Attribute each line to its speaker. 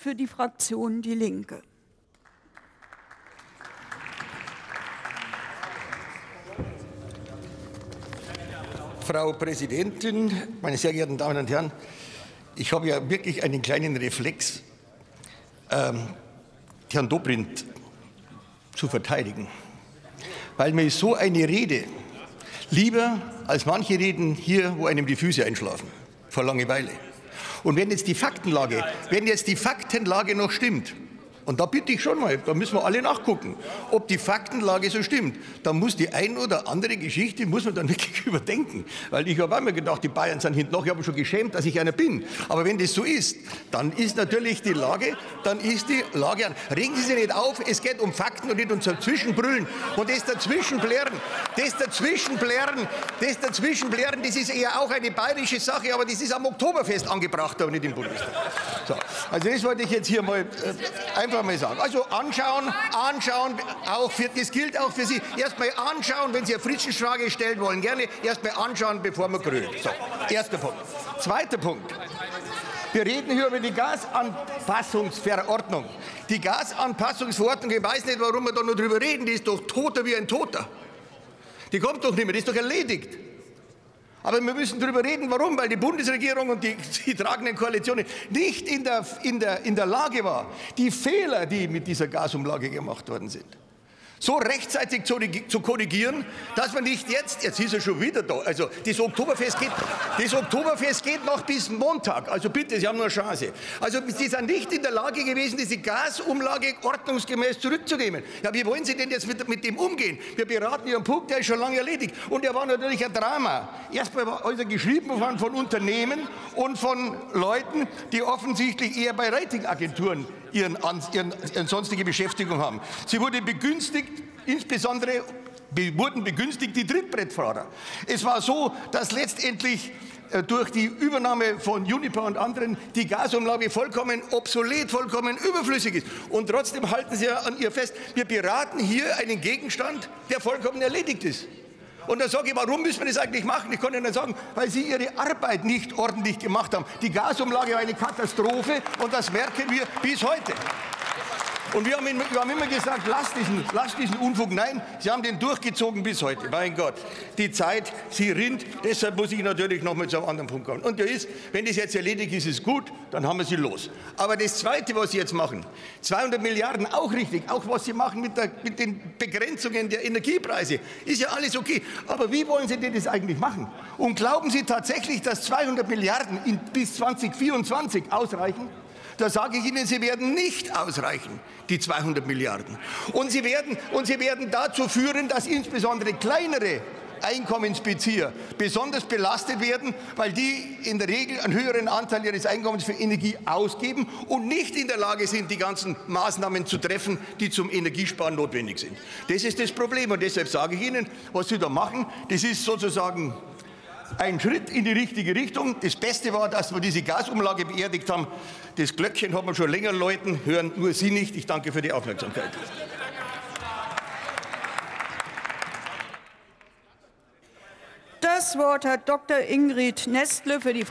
Speaker 1: für die Fraktion Die Linke.
Speaker 2: Frau Präsidentin, meine sehr geehrten Damen und Herren! Ich habe ja wirklich einen kleinen Reflex, ähm, Herrn Dobrindt zu verteidigen, weil mir so eine Rede lieber als manche Reden hier, wo einem die Füße einschlafen vor Langeweile. Und wenn jetzt die Faktenlage, wenn jetzt die Faktenlage noch stimmt, und da bitte ich schon mal, da müssen wir alle nachgucken, ob die Faktenlage so stimmt. Da muss die ein oder andere Geschichte, muss man dann wirklich überdenken. Weil ich habe einmal gedacht, die Bayern sind hinten noch, ich habe mich schon geschämt, dass ich einer bin. Aber wenn das so ist, dann ist natürlich die Lage, dann ist die Lage an. Regen Sie sich nicht auf, es geht um Fakten und nicht um Dazwischenbrüllen. Und das Dazwischenblären, das Dazwischenblären, das Dazwischenblären, das ist eher auch eine bayerische Sache, aber das ist am Oktoberfest angebracht, aber nicht im Bundestag. So, also das wollte ich jetzt hier mal äh, einfach mal sagen. Also anschauen, anschauen, auch für, das gilt auch für Sie. Erstmal anschauen, wenn Sie eine Fritzensfrage stellen wollen, gerne erstmal anschauen, bevor man grölt. So, erster Punkt. Zweiter Punkt. Wir reden hier über die Gasanpassungsverordnung. Die Gasanpassungsverordnung, ich weiß nicht, warum wir da nur drüber reden, die ist doch toter wie ein Toter. Die kommt doch nicht mehr, die ist doch erledigt. Aber wir müssen darüber reden, warum, weil die Bundesregierung und die, die tragenden Koalitionen nicht in der, in, der, in der Lage war, die Fehler, die mit dieser Gasumlage gemacht worden sind, so rechtzeitig zu korrigieren, dass man nicht jetzt, jetzt ist er schon wieder da, also das Oktoberfest geht, das Oktoberfest geht noch bis Montag, also bitte, Sie haben nur eine Chance. Also Sie sind nicht in der Lage gewesen, diese Gasumlage ordnungsgemäß zurückzunehmen. Ja, wie wollen Sie denn jetzt mit, mit dem umgehen? Wir beraten Ihren Punkt, der ist schon lange erledigt. Und er war natürlich ein Drama. Erstmal war also geschrieben worden von Unternehmen und von Leuten, die offensichtlich eher bei Ratingagenturen ihren, ihren, ihren sonstige Beschäftigung haben. Sie wurde begünstigt, insbesondere wurden begünstigt die Trittbrettfahrer. Es war so, dass letztendlich äh, durch die Übernahme von Uniper und anderen die Gasumlage vollkommen obsolet, vollkommen überflüssig ist. Und trotzdem halten Sie an ihr fest, wir beraten hier einen Gegenstand, der vollkommen erledigt ist. Und da sage ich, warum müssen wir das eigentlich machen? Ich kann Ihnen sagen, weil Sie Ihre Arbeit nicht ordentlich gemacht haben. Die Gasumlage war eine Katastrophe und das merken wir bis heute. Und wir haben, wir haben immer gesagt, lasst diesen, lasst diesen Unfug. Nein, Sie haben den durchgezogen bis heute. Mein Gott, die Zeit, sie rinnt. Deshalb muss ich natürlich noch mal zu einem anderen Punkt kommen. Und der ist, wenn das jetzt erledigt ist, ist gut, dann haben wir sie los. Aber das Zweite, was Sie jetzt machen, 200 Milliarden, auch richtig, auch was Sie machen mit, der, mit den Begrenzungen der Energiepreise, ist ja alles okay. Aber wie wollen Sie denn das eigentlich machen? Und glauben Sie tatsächlich, dass 200 Milliarden in, bis 2024 ausreichen? Da sage ich Ihnen, sie werden nicht ausreichen, die 200 Milliarden. Und sie werden, und sie werden dazu führen, dass insbesondere kleinere Einkommensbezieher besonders belastet werden, weil die in der Regel einen höheren Anteil ihres Einkommens für Energie ausgeben und nicht in der Lage sind, die ganzen Maßnahmen zu treffen, die zum Energiesparen notwendig sind. Das ist das Problem und deshalb sage ich Ihnen, was Sie da machen, das ist sozusagen ein Schritt in die richtige Richtung. Das Beste war, dass wir diese Gasumlage beerdigt haben. Das Glöckchen hat man schon länger läuten, hören nur Sie nicht. Ich danke für die Aufmerksamkeit.
Speaker 1: Das Wort hat Dr. Ingrid Nestle für die